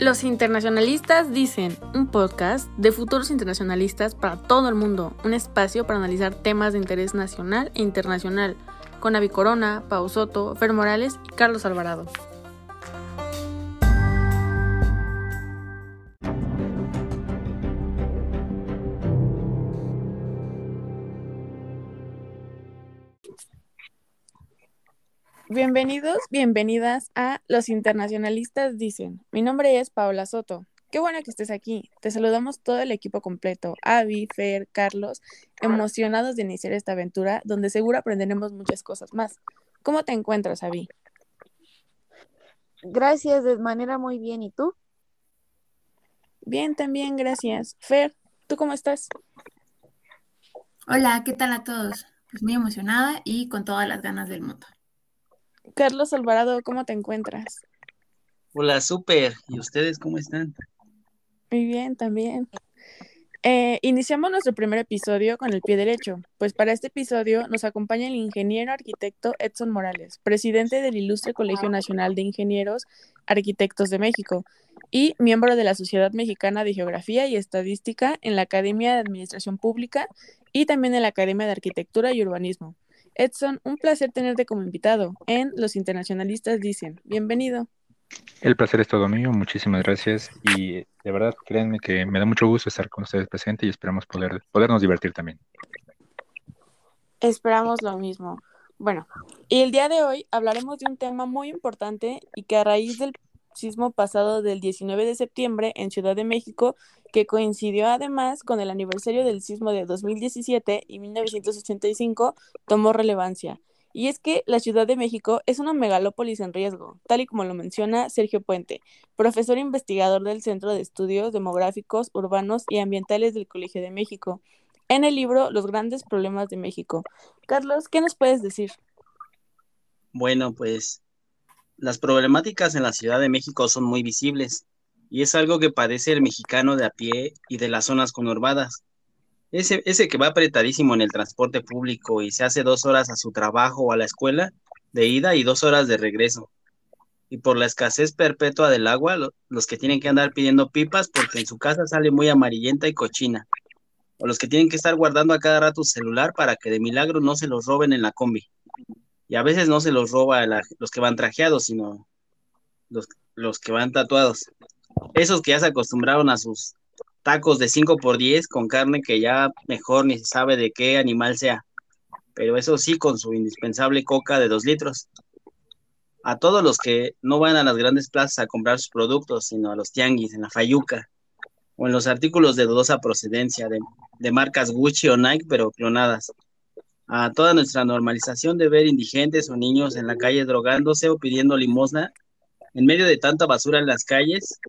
Los internacionalistas dicen, un podcast de futuros internacionalistas para todo el mundo, un espacio para analizar temas de interés nacional e internacional, con Avi Corona, Pau Soto, Fer Morales y Carlos Alvarado. Bienvenidos, bienvenidas a Los Internacionalistas Dicen. Mi nombre es Paola Soto. Qué bueno que estés aquí. Te saludamos todo el equipo completo, Avi, Fer, Carlos, emocionados de iniciar esta aventura donde seguro aprenderemos muchas cosas más. ¿Cómo te encuentras, Avi? Gracias, de manera muy bien. ¿Y tú? Bien, también, gracias. Fer, ¿tú cómo estás? Hola, ¿qué tal a todos? Pues muy emocionada y con todas las ganas del mundo. Carlos Alvarado, ¿cómo te encuentras? Hola, súper. ¿Y ustedes cómo están? Muy bien, también. Eh, iniciamos nuestro primer episodio con el pie derecho, pues para este episodio nos acompaña el ingeniero arquitecto Edson Morales, presidente del Ilustre Colegio Nacional de Ingenieros Arquitectos de México y miembro de la Sociedad Mexicana de Geografía y Estadística en la Academia de Administración Pública y también en la Academia de Arquitectura y Urbanismo. Edson, un placer tenerte como invitado en Los Internacionalistas Dicen. Bienvenido. El placer es todo mío, muchísimas gracias y de verdad créanme que me da mucho gusto estar con ustedes presente y esperamos poder, podernos divertir también. Esperamos lo mismo. Bueno, y el día de hoy hablaremos de un tema muy importante y que a raíz del sismo pasado del 19 de septiembre en Ciudad de México, que coincidió además con el aniversario del sismo de 2017 y 1985, tomó relevancia. Y es que la Ciudad de México es una megalópolis en riesgo, tal y como lo menciona Sergio Puente, profesor investigador del Centro de Estudios Demográficos, Urbanos y Ambientales del Colegio de México, en el libro Los grandes problemas de México. Carlos, ¿qué nos puedes decir? Bueno, pues las problemáticas en la Ciudad de México son muy visibles y es algo que padece el mexicano de a pie y de las zonas conurbadas. Ese, ese que va apretadísimo en el transporte público y se hace dos horas a su trabajo o a la escuela de ida y dos horas de regreso. Y por la escasez perpetua del agua, los que tienen que andar pidiendo pipas porque en su casa sale muy amarillenta y cochina. O los que tienen que estar guardando a cada rato su celular para que de milagro no se los roben en la combi y a veces no se los roba los que van trajeados, sino los, los que van tatuados. Esos que ya se acostumbraron a sus tacos de 5 por 10 con carne que ya mejor ni se sabe de qué animal sea, pero eso sí con su indispensable coca de 2 litros. A todos los que no van a las grandes plazas a comprar sus productos, sino a los tianguis, en la fayuca, o en los artículos de dudosa procedencia de, de marcas Gucci o Nike, pero clonadas a toda nuestra normalización de ver indigentes o niños en la calle drogándose o pidiendo limosna en medio de tanta basura en las calles,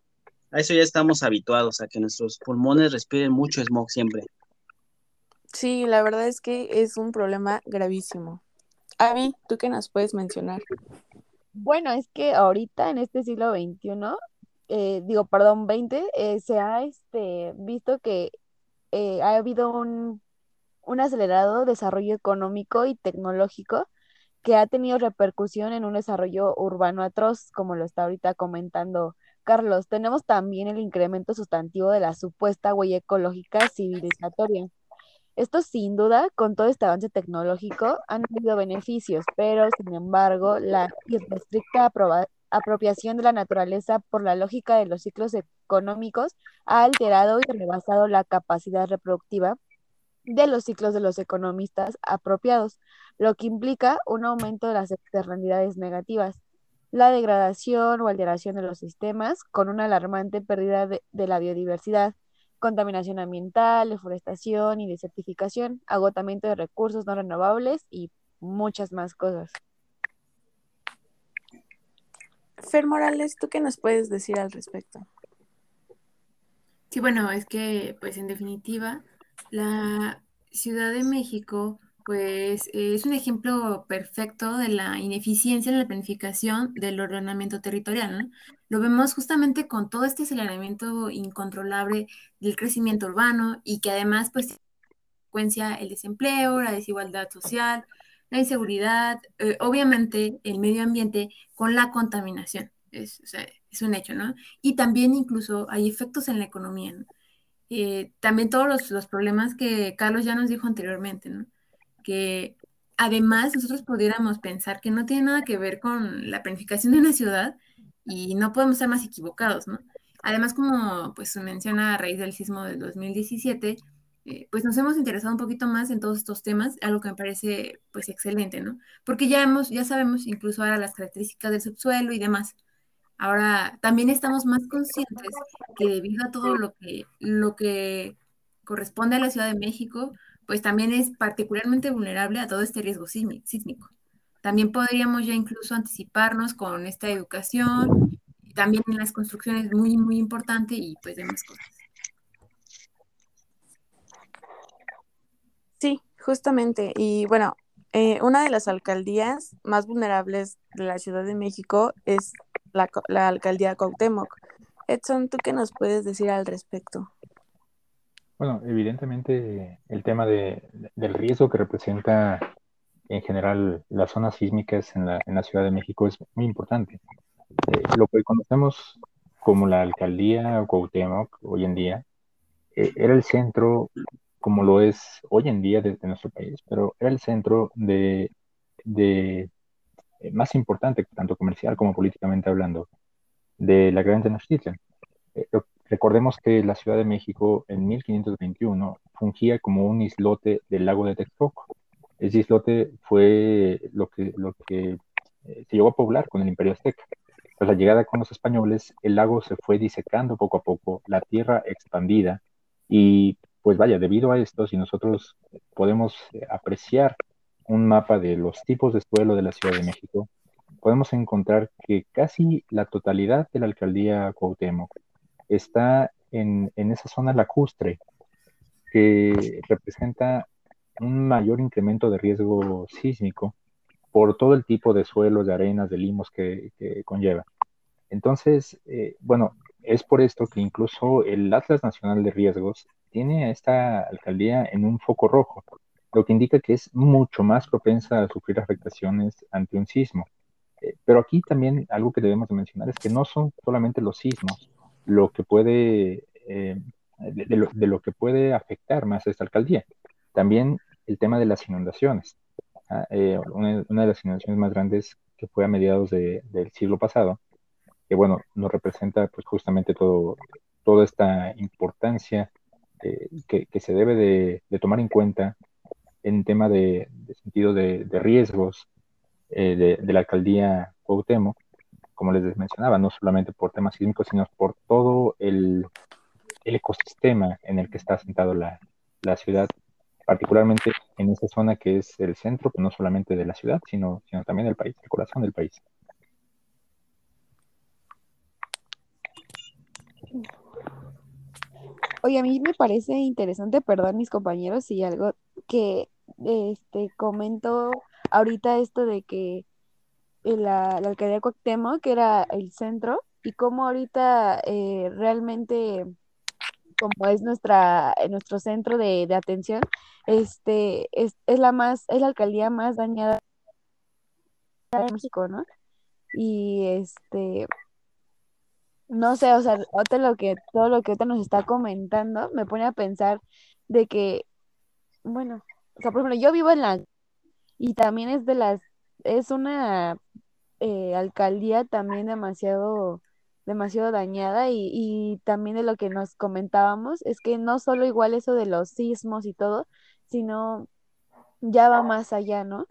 a eso ya estamos habituados, a que nuestros pulmones respiren mucho smog siempre. Sí, la verdad es que es un problema gravísimo. Avi, ¿tú qué nos puedes mencionar? Bueno, es que ahorita en este siglo XXI, eh, digo, perdón, 20, eh, se ha este, visto que eh, ha habido un un acelerado desarrollo económico y tecnológico que ha tenido repercusión en un desarrollo urbano atroz, como lo está ahorita comentando Carlos. Tenemos también el incremento sustantivo de la supuesta huella ecológica civilizatoria. Esto sin duda, con todo este avance tecnológico, han tenido beneficios, pero sin embargo, la irrestricta apropiación de la naturaleza por la lógica de los ciclos económicos ha alterado y rebasado la capacidad reproductiva de los ciclos de los economistas apropiados, lo que implica un aumento de las externalidades negativas, la degradación o alteración de los sistemas, con una alarmante pérdida de, la biodiversidad, contaminación ambiental, deforestación y desertificación, agotamiento de recursos no renovables y muchas más cosas. Fer Morales, ¿tú qué nos puedes decir al respecto? Sí, bueno, es que, pues en definitiva, la Ciudad de México, pues es un ejemplo perfecto de la ineficiencia en la planificación del ordenamiento territorial. Lo vemos justamente con todo este aceleramiento incontrolable del crecimiento urbano y que además, pues, consecuencia el desempleo, la desigualdad social, la inseguridad, eh, obviamente el medio ambiente con la contaminación. es, es un hecho, ¿no? Y también incluso hay efectos en la economía, ¿no? Eh, también todos los, los, problemas que Carlos ya nos dijo anteriormente, ¿no? Que además nosotros pudiéramos pensar que no tiene nada que ver con la planificación de una ciudad y no podemos ser más equivocados, ¿no? Además, como pues menciona a raíz del sismo del 2017, eh, pues nos hemos interesado un poquito más en todos estos temas, algo que me parece pues excelente, ¿no? Porque ya hemos, ya sabemos incluso ahora las características del subsuelo y demás. Ahora también estamos más conscientes que debido a todo lo que, lo que corresponde a la Ciudad de México, pues también es particularmente vulnerable a todo este riesgo sísmico. También podríamos ya incluso anticiparnos con esta educación, también en las construcciones muy, muy importante y pues demás cosas. Sí, justamente. Y bueno, eh, una de las alcaldías más vulnerables de la Ciudad de México es la, la alcaldía Cuauhtémoc. Edson, ¿tú qué nos puedes decir al respecto? Bueno, evidentemente el tema de, del riesgo que representa en general las zonas sísmicas en la, Ciudad de México es muy importante. Eh, lo que conocemos como la alcaldía Cuauhtémoc hoy en día eh, era el centro, como lo es hoy en día desde nuestro país, pero era el centro de, de eh, más importante, tanto comercial como políticamente hablando, de la Gran Tenochtitlan. Eh, recordemos que la Ciudad de México en 1521 fungía como un islote del lago de Texcoco. Ese islote fue lo que, lo que eh, se llegó a poblar con el Imperio Azteca. Tras la llegada con los españoles, el lago se fue disecando poco a poco, la tierra expandida y pues vaya, debido a esto, si nosotros podemos apreciar un mapa de los tipos de suelo de la Ciudad de México, podemos encontrar que casi la totalidad de la alcaldía Cuauhtémoc está en, esa zona lacustre, que representa un mayor incremento de riesgo sísmico por todo el tipo de suelos, de arenas, de limos que, conlleva. Entonces, eh, bueno, es por esto que incluso el Atlas Nacional de Riesgos tiene a esta alcaldía en un foco rojo, lo que indica que es mucho más propensa a sufrir afectaciones ante un sismo. Eh, pero aquí también algo que debemos de mencionar es que no son solamente los sismos lo que puede, eh, de, lo, que puede afectar más a esta alcaldía, también el tema de las inundaciones. Ah, eh, una, de las inundaciones más grandes que fue a mediados del siglo pasado, que bueno, nos representa pues justamente todo, toda esta importancia que, se debe de, tomar en cuenta en tema de, sentido de, riesgos eh, de, la alcaldía Cuauhtémoc, como les mencionaba, no solamente por temas sísmicos, sino por todo el, ecosistema en el que está asentado la, ciudad, particularmente en esa zona que es el centro, no solamente de la ciudad, sino, sino también del país, el corazón del país. Oye, a mí me parece interesante, perdón mis compañeros, si algo que este comento ahorita esto de que la, la alcaldía de Cuauhtémoc, que era el centro, y cómo ahorita eh, realmente, como es nuestra, nuestro centro de, atención, este, es, es, la más, es la alcaldía más dañada de México, ¿no? Y este, no sé, o sea, lo que, todo lo que ahorita nos está comentando me pone a pensar de que, bueno, o sea, por ejemplo, yo vivo en la, y también es de las, es una eh, alcaldía también demasiado, demasiado dañada y, y también de lo que nos comentábamos es que no solo igual eso de los sismos y todo, sino ya va más allá, ¿no?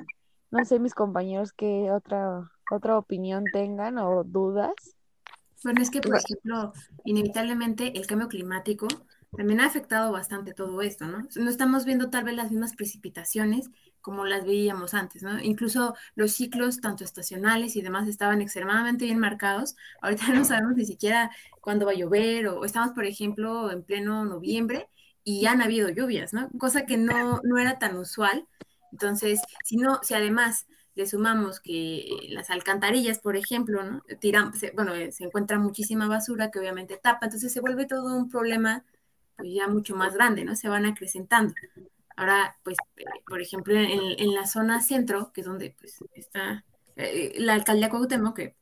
No sé mis compañeros qué otra, otra opinión tengan o dudas. Bueno, es que, por ejemplo, inevitablemente el cambio climático también ha afectado bastante todo esto, ¿no? No estamos viendo tal vez las mismas precipitaciones como las veíamos antes, ¿no? Incluso los ciclos, tanto estacionales y demás, estaban extremadamente bien marcados. Ahorita no sabemos ni siquiera cuándo va a llover o estamos, por ejemplo, en pleno noviembre y han habido lluvias, ¿no? Cosa que no, no era tan usual. Entonces, si no, si además le sumamos que las alcantarillas, por ejemplo, ¿no? Tiran, bueno, eh, se encuentra muchísima basura que obviamente tapa, entonces se vuelve todo un problema pues ya mucho más grande, ¿no? Se van acrecentando. Ahora, pues, eh, por ejemplo, en, la zona centro, que es donde pues, está eh, la alcaldía Cuauhtémoc, que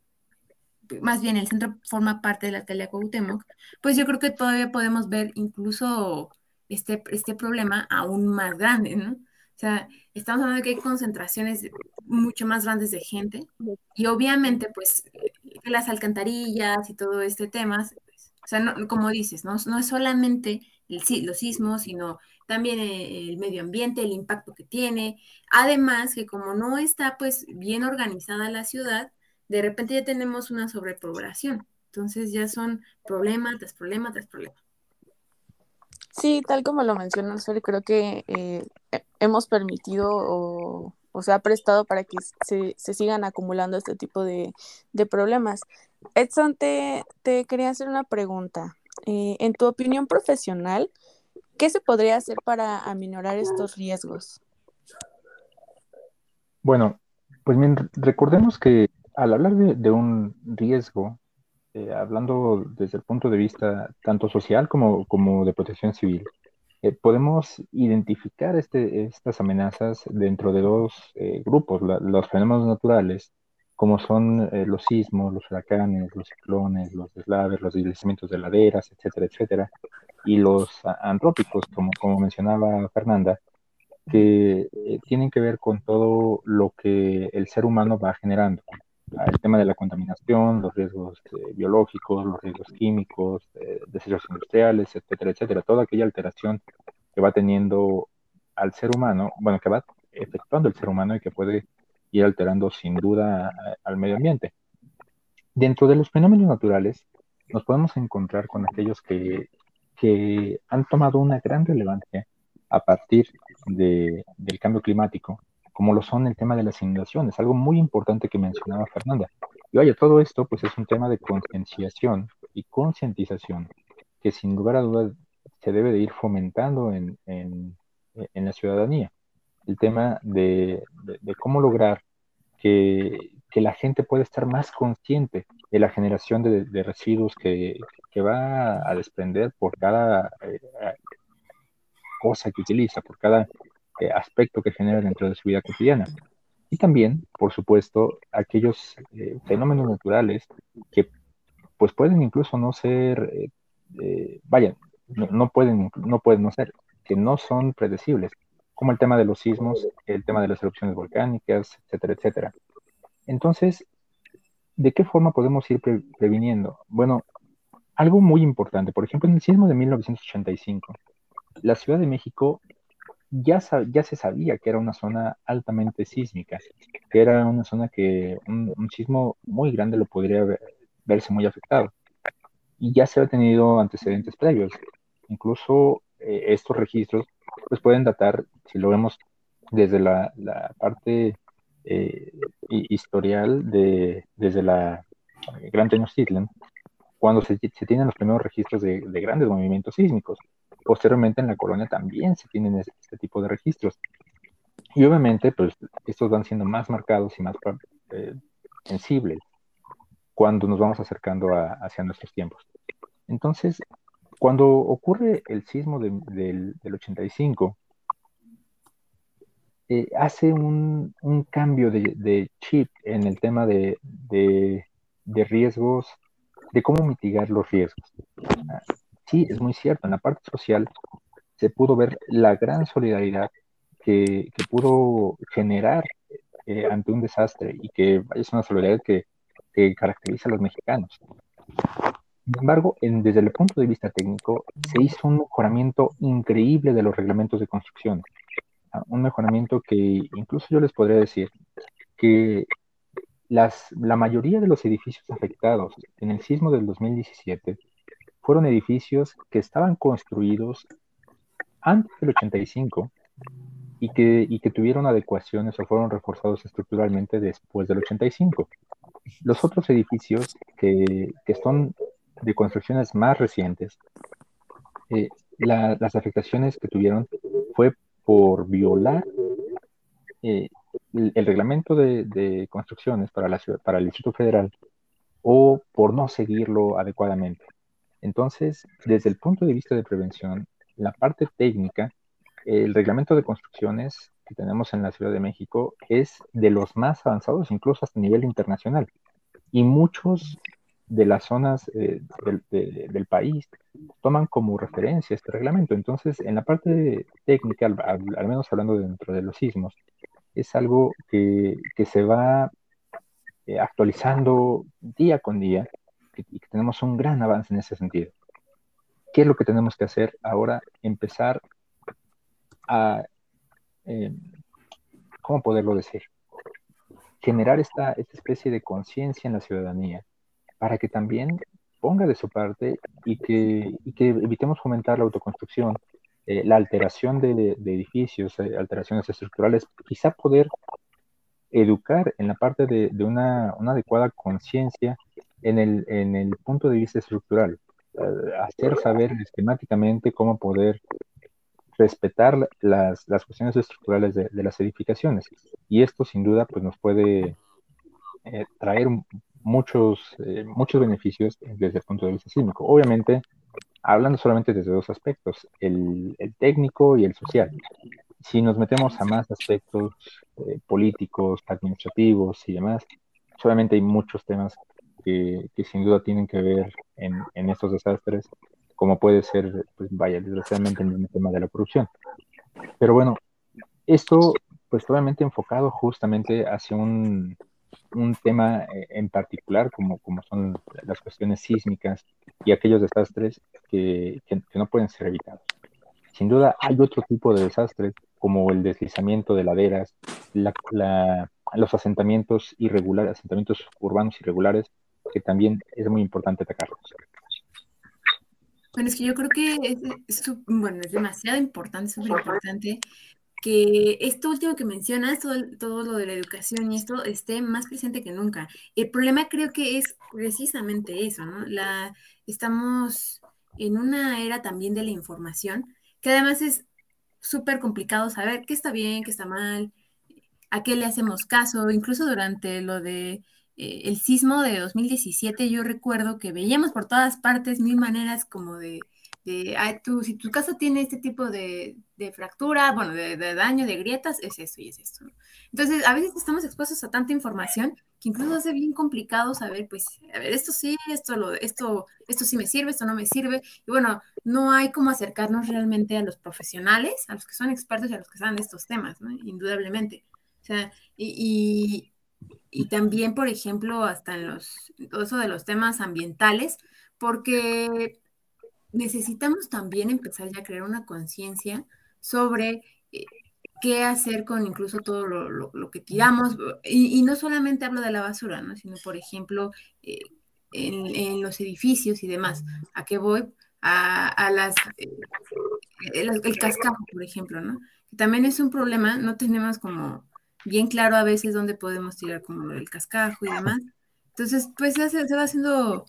más bien el centro forma parte de la alcaldía Cuauhtémoc, pues yo creo que todavía podemos ver incluso este, este problema aún más grande, ¿no? O sea, estamos hablando de que hay concentraciones mucho más grandes de gente y obviamente pues las alcantarillas y todo este tema, o sea, como dices, ¿no? no es solamente el, los sismos, sino también eh, el medio ambiente, el impacto que tiene. Además, que como no está pues bien organizada la ciudad, de repente ya tenemos una sobrepoblación. Entonces ya son problemas tras problemas tras problemas. Sí, tal como lo mencionas, creo que eh, hemos permitido o, se ha prestado para que se, sigan acumulando este tipo de, problemas. Edson, te, te, quería hacer una pregunta. Eh, en tu opinión profesional, ¿qué se podría hacer para aminorar estos riesgos? Bueno, pues bien, recordemos que al hablar de, un riesgo, eh, hablando desde el punto de vista tanto social como, como de protección civil, eh, podemos identificar este, estas amenazas dentro de dos grupos, los fenómenos naturales como son eh, los sismos, los huracanes, los ciclones, los deslaves, los deslizamientos de laderas, etcétera, etcétera, y los antrópicos, como, como mencionaba Fernanda, que eh, tienen que ver con todo lo que el ser humano va generando. El tema de la contaminación, los riesgos eh, biológicos, los riesgos químicos, desechos industriales, etcétera, etcétera, toda aquella alteración que va teniendo al ser humano, bueno, que va efectuando el ser humano y que puede ir alterando sin duda al medio ambiente. Dentro de los fenómenos naturales, nos podemos encontrar con aquellos que, que han tomado una gran relevancia a partir de, del cambio climático, como lo son el tema de las inundaciones, algo muy importante que mencionaba Fernanda. Y oye, todo esto pues es un tema de concienciación y concientización que sin lugar a dudas se debe de ir fomentando en, en, en la ciudadanía el tema de, cómo lograr que, la gente pueda estar más consciente de la generación de, residuos que, va a desprender por cada eh, cosa que utiliza, por cada eh, aspecto que genera dentro de su vida cotidiana. Y también, por supuesto, aquellos eh, fenómenos naturales que pues pueden incluso no ser, vayan, no, pueden, no pueden no ser, que no son predecibles, como el tema de los sismos, el tema de las erupciones volcánicas, etcétera, etcétera. Entonces, ¿de qué forma podemos ir previniendo? Bueno, algo muy importante, por ejemplo, en el sismo de 1985, la Ciudad de México ya, ya se sabía que era una zona altamente sísmica, que era una zona que un, sismo muy grande lo podría verse muy afectado. Y ya se ha tenido antecedentes previos. Incluso eh, estos registros pues pueden datar, si lo vemos desde la, parte eh, de, desde la Gran Tenochtitlan, cuando se, tienen los primeros registros de, grandes movimientos sísmicos. Posteriormente en la colonia también se tienen este tipo de registros. Y obviamente, pues estos van siendo más marcados y más eh, sensibles cuando nos vamos acercando hacia nuestros tiempos. Entonces, cuando ocurre el sismo del, 85, eh, hace un, cambio de, chip en el tema de, riesgos, de cómo mitigar los riesgos. Sí, es muy cierto, en la parte social se pudo ver la gran solidaridad que, pudo generar eh, ante un desastre y que es una solidaridad que, que caracteriza a los mexicanos. Sin embargo, desde el punto de vista técnico, se hizo un mejoramiento increíble de los reglamentos de construcción. Un mejoramiento que incluso yo les podría decir que las, la mayoría de los edificios afectados en el sismo del 2017 fueron edificios que estaban construidos antes del 85 y que, y que tuvieron adecuaciones o fueron reforzados estructuralmente después del 85. Los otros edificios que, que son de construcciones más recientes, eh, las afectaciones que tuvieron fue por violar eh, el, reglamento de, construcciones para, la ciudad, para el Distrito Federal o por no seguirlo adecuadamente. Entonces, desde el punto de vista de prevención, la parte técnica, el reglamento de construcciones que tenemos en la Ciudad de México es de los más avanzados, incluso hasta nivel internacional. Y muchos de las zonas eh, del, país toman como referencia este reglamento. Entonces, en la parte técnica, al, menos hablando dentro de los sismos, es algo que, se va eh, actualizando día con día y que tenemos un gran avance en ese sentido. ¿Qué es lo que tenemos que hacer ahora? Empezar a, eh, ¿cómo poderlo decir? Generar esta, esta especie de conciencia en la ciudadanía para que también ponga de su parte y que, que evitemos fomentar la autoconstrucción, eh, la alteración de, edificios, eh, alteraciones estructurales, quizá poder educar en la parte de, una, adecuada conciencia en el, en el punto de vista estructural, eh, hacer saber esquemáticamente cómo poder respetar las, cuestiones estructurales de, las edificaciones. Y esto sin duda pues, nos puede traer muchos, eh, muchos beneficios desde el punto de vista sísmico. Obviamente, hablando solamente desde dos aspectos, el, técnico y el social. Si nos metemos a más aspectos eh, políticos, administrativos y demás, solamente hay muchos temas que, sin duda tienen que ver en, estos desastres, como puede ser, pues vaya, desgraciadamente en el tema de la corrupción. Pero bueno, esto pues obviamente enfocado justamente hacia un, un tema eh, en particular, como, como son las cuestiones sísmicas y aquellos desastres que, no pueden ser evitados. Sin duda hay otro tipo de desastres, como el deslizamiento de laderas, los asentamientos irregulares, asentamientos urbanos irregulares, que también es muy importante atacarlos. Bueno, es que yo creo que es, bueno, es demasiado importante, súper importante que esto último que mencionas, todo, todo, lo de la educación y esto, esté más presente que nunca. El problema creo que es precisamente eso, ¿no? La, estamos en una era también de la información, que además es súper complicado saber qué está bien, qué está mal, a qué le hacemos caso, incluso durante lo de eh, el sismo de 2017, yo recuerdo que veíamos por todas partes mil maneras como de tú, si tu casa tiene este tipo de, fractura, bueno, de, daño, de grietas, es eso y es esto. Entonces, a veces estamos expuestos a tanta información que incluso hace bien complicado saber, pues, a ver, esto sí, esto, lo, esto, esto sí me sirve, esto no me sirve. Y bueno, no hay como acercarnos realmente a los profesionales, a los que son expertos y a los que saben de estos temas, ¿no? Indudablemente. O sea, y también, por ejemplo, hasta en los, eso de los temas ambientales, porque necesitamos también empezar ya a crear una conciencia sobre eh, qué hacer con incluso todo lo, que tiramos. Y, no solamente hablo de la basura, ¿no? sino, por ejemplo, eh, en, los edificios y demás. ¿A qué voy? A, las... Eh, el, cascajo, por ejemplo, ¿no? También es un problema, no tenemos como bien claro a veces dónde podemos tirar como el cascajo y demás. Entonces, pues se, se va haciendo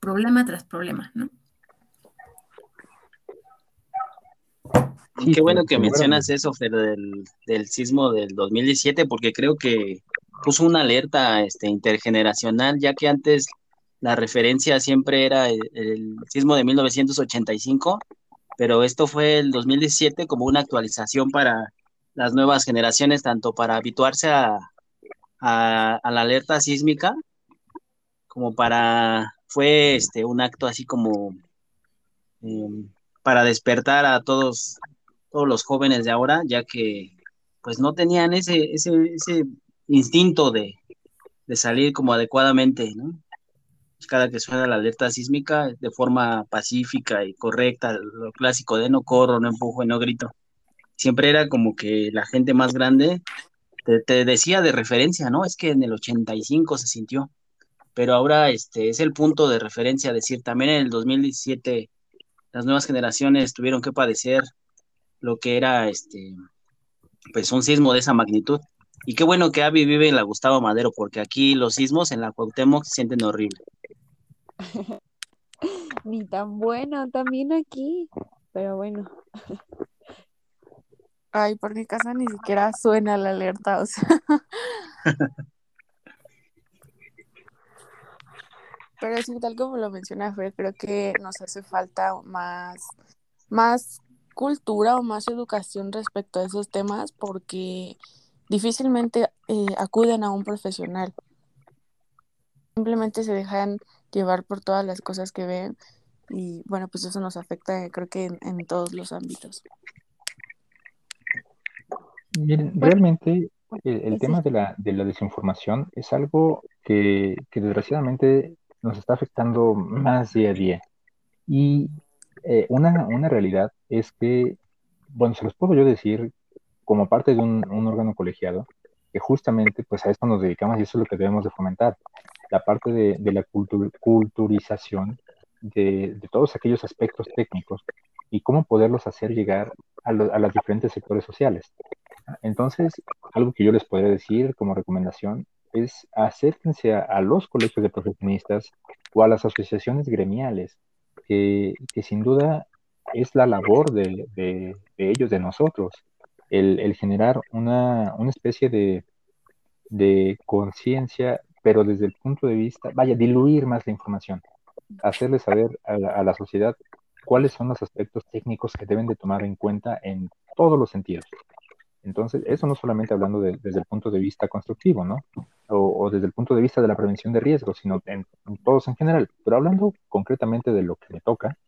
problema tras problema, ¿no? Qué bueno que mencionas eso, Fer, del, del, sismo del 2017, porque creo que puso una alerta este, intergeneracional, ya que antes la referencia siempre era el, sismo de 1985, pero esto fue el 2017 como una actualización para las nuevas generaciones, tanto para habituarse a, a, la alerta sísmica, como para, fue este, un acto así como... Em, para despertar a todos todos los jóvenes de ahora, ya que pues no tenían ese, ese, ese instinto de, salir como adecuadamente, ¿no? Cada que suena la alerta sísmica de forma pacífica y correcta, lo clásico de no corro, no empujo, no grito. Siempre era como que la gente más grande te, decía de referencia, ¿no? Es que en el 85 se sintió, pero ahora este es el punto de referencia, decir, también en el 2017 las nuevas generaciones tuvieron que padecer lo que era este pues un sismo de esa magnitud. Y qué bueno que Avi vive en la Gustavo Madero, porque aquí los sismos en la Cuauhtémoc se sienten horrible. Ni tan bueno, también aquí, pero bueno. Ay, por mi casa ni siquiera suena la alerta, o sea. Pero sí, tal como lo menciona Fer, creo que nos hace falta más, más cultura o más educación respecto a esos temas porque difícilmente eh, acuden a un profesional. Simplemente se dejan llevar por todas las cosas que ven y bueno, pues eso nos afecta creo que en, todos los ámbitos. Miren, realmente el, tema de la, de la, desinformación es algo que, que, desgraciadamente nos está afectando más día a día. Y eh, una, una realidad es que, bueno, se los puedo yo decir como parte de un, un órgano colegiado, que justamente pues a esto nos dedicamos y eso es lo que debemos de fomentar, la parte de, de la culturización de, de, todos aquellos aspectos técnicos y cómo poderlos hacer llegar a, a los diferentes sectores sociales. Entonces, algo que yo les podría decir como recomendación es acérquense a, los colegios de profesionistas o a las asociaciones gremiales, que, sin duda es la labor de, ellos, de nosotros, el, generar una, especie de, de conciencia, pero desde el punto de vista, vaya, diluir más la información, hacerle saber a la, a la sociedad cuáles son los aspectos técnicos que deben de tomar en cuenta en todos los sentidos. Entonces, eso no solamente hablando desde el punto de vista constructivo, ¿no? O, desde el punto de vista de la prevención de riesgos, sino en, todos en general. Pero hablando concretamente de lo que me toca,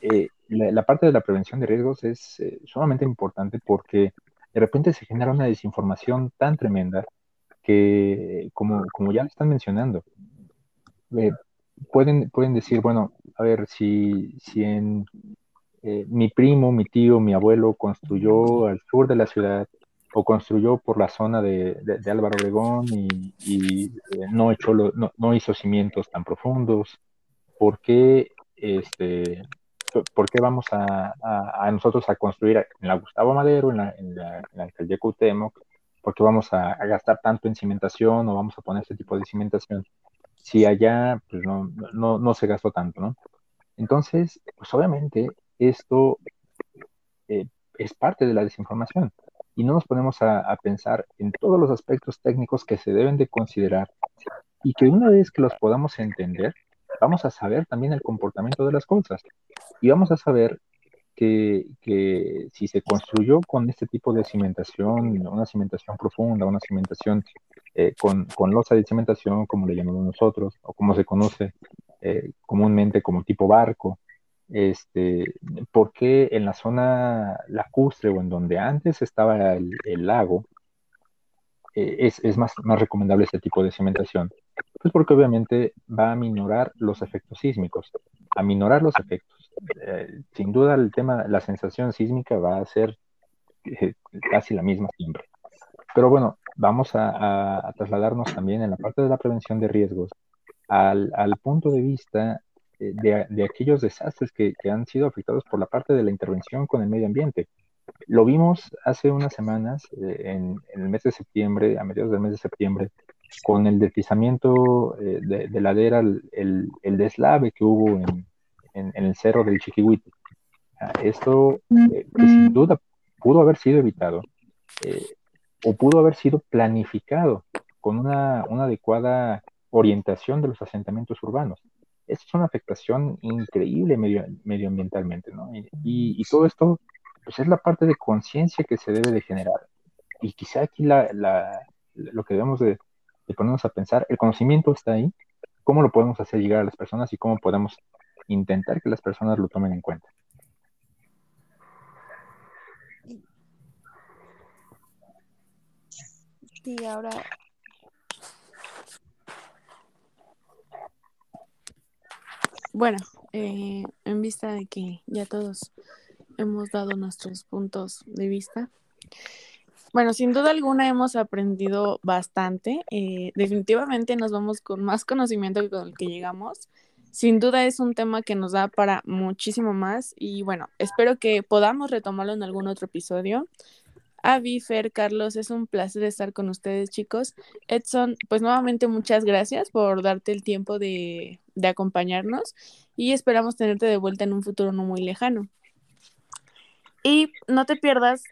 eh, la, parte de la prevención de riesgos es eh, sumamente importante porque de repente se genera una desinformación tan tremenda que, como, como ya están mencionando, eh, pueden, pueden decir, bueno, a ver, si, si en eh, mi primo, mi tío, mi abuelo construyó al sur de la ciudad o construyó por la zona de, de, Álvaro Obregón y, eh, no, echó no, hizo cimientos tan profundos. ¿Por qué, este, por qué vamos a, a, nosotros a construir en la Gustavo Madero, en la, en la, Cuauhtémoc? ¿Por qué vamos a, gastar tanto en cimentación o vamos a poner este tipo de cimentación? Si allá pues no, no, no se gastó tanto, ¿no? Entonces, pues obviamente esto eh, es parte de la desinformación. Y no nos ponemos a, pensar en todos los aspectos técnicos que se deben de considerar y que una vez que los podamos entender, vamos a saber también el comportamiento de las cosas. Y vamos a saber que, si se construyó con este tipo de cimentación, una cimentación profunda, una cimentación eh, con, con, losa de cimentación, como le llamamos nosotros, o como se conoce eh, comúnmente como tipo barco, este, porque en la zona lacustre o en donde antes estaba el, lago, eh, es, más, recomendable este tipo de cimentación? Pues porque obviamente va a minorar los efectos sísmicos, a minorar los efectos. Eh, sin duda el tema, la sensación sísmica va a ser eh, casi la misma siempre. Pero bueno, vamos a, trasladarnos también en la parte de la prevención de riesgos al punto de vista de, aquellos desastres que, han sido afectados por la parte de la intervención con el medio ambiente. Lo vimos hace unas semanas, eh, en, el mes de septiembre, a mediados del mes de septiembre, con el deslizamiento eh, de, ladera, el, deslave que hubo en, el cerro del Chiquihuite. Ah, esto, eh, sin duda, pudo haber sido evitado o pudo haber sido planificado con una, una adecuada orientación de los asentamientos urbanos es una afectación increíble medio, medioambientalmente, ¿no? Y, todo esto, pues es la parte de conciencia que se debe de generar. Y quizá aquí la, lo que debemos de, ponernos a pensar, el conocimiento está ahí, cómo lo podemos hacer llegar a las personas y cómo podemos intentar que las personas lo tomen en cuenta. Sí, ahora Bueno, eh, en vista de que ya todos hemos dado nuestros puntos de vista, bueno, sin duda alguna hemos aprendido bastante. Eh, definitivamente nos vamos con más conocimiento que con el que llegamos. Sin duda es un tema que nos da para muchísimo más y bueno, espero que podamos retomarlo en algún otro episodio. Avi, Fer, Carlos, es un placer estar con ustedes, chicos. Edson, pues nuevamente muchas gracias por darte el tiempo de, de acompañarnos y esperamos tenerte de vuelta en un futuro no muy lejano. Y no te pierdas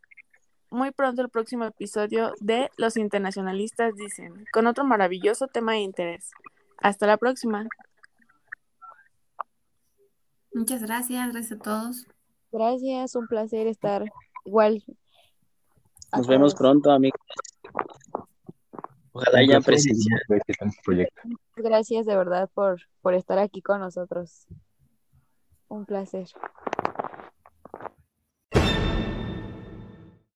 muy pronto el próximo episodio de Los Internacionalistas Dicen, con otro maravilloso tema de interés. Hasta la próxima. Muchas gracias, gracias a todos. Gracias, un placer estar igual nos vemos pronto, amigos. Ojalá ya presencial. este proyecto. Gracias de verdad por, por estar aquí con nosotros. Un placer.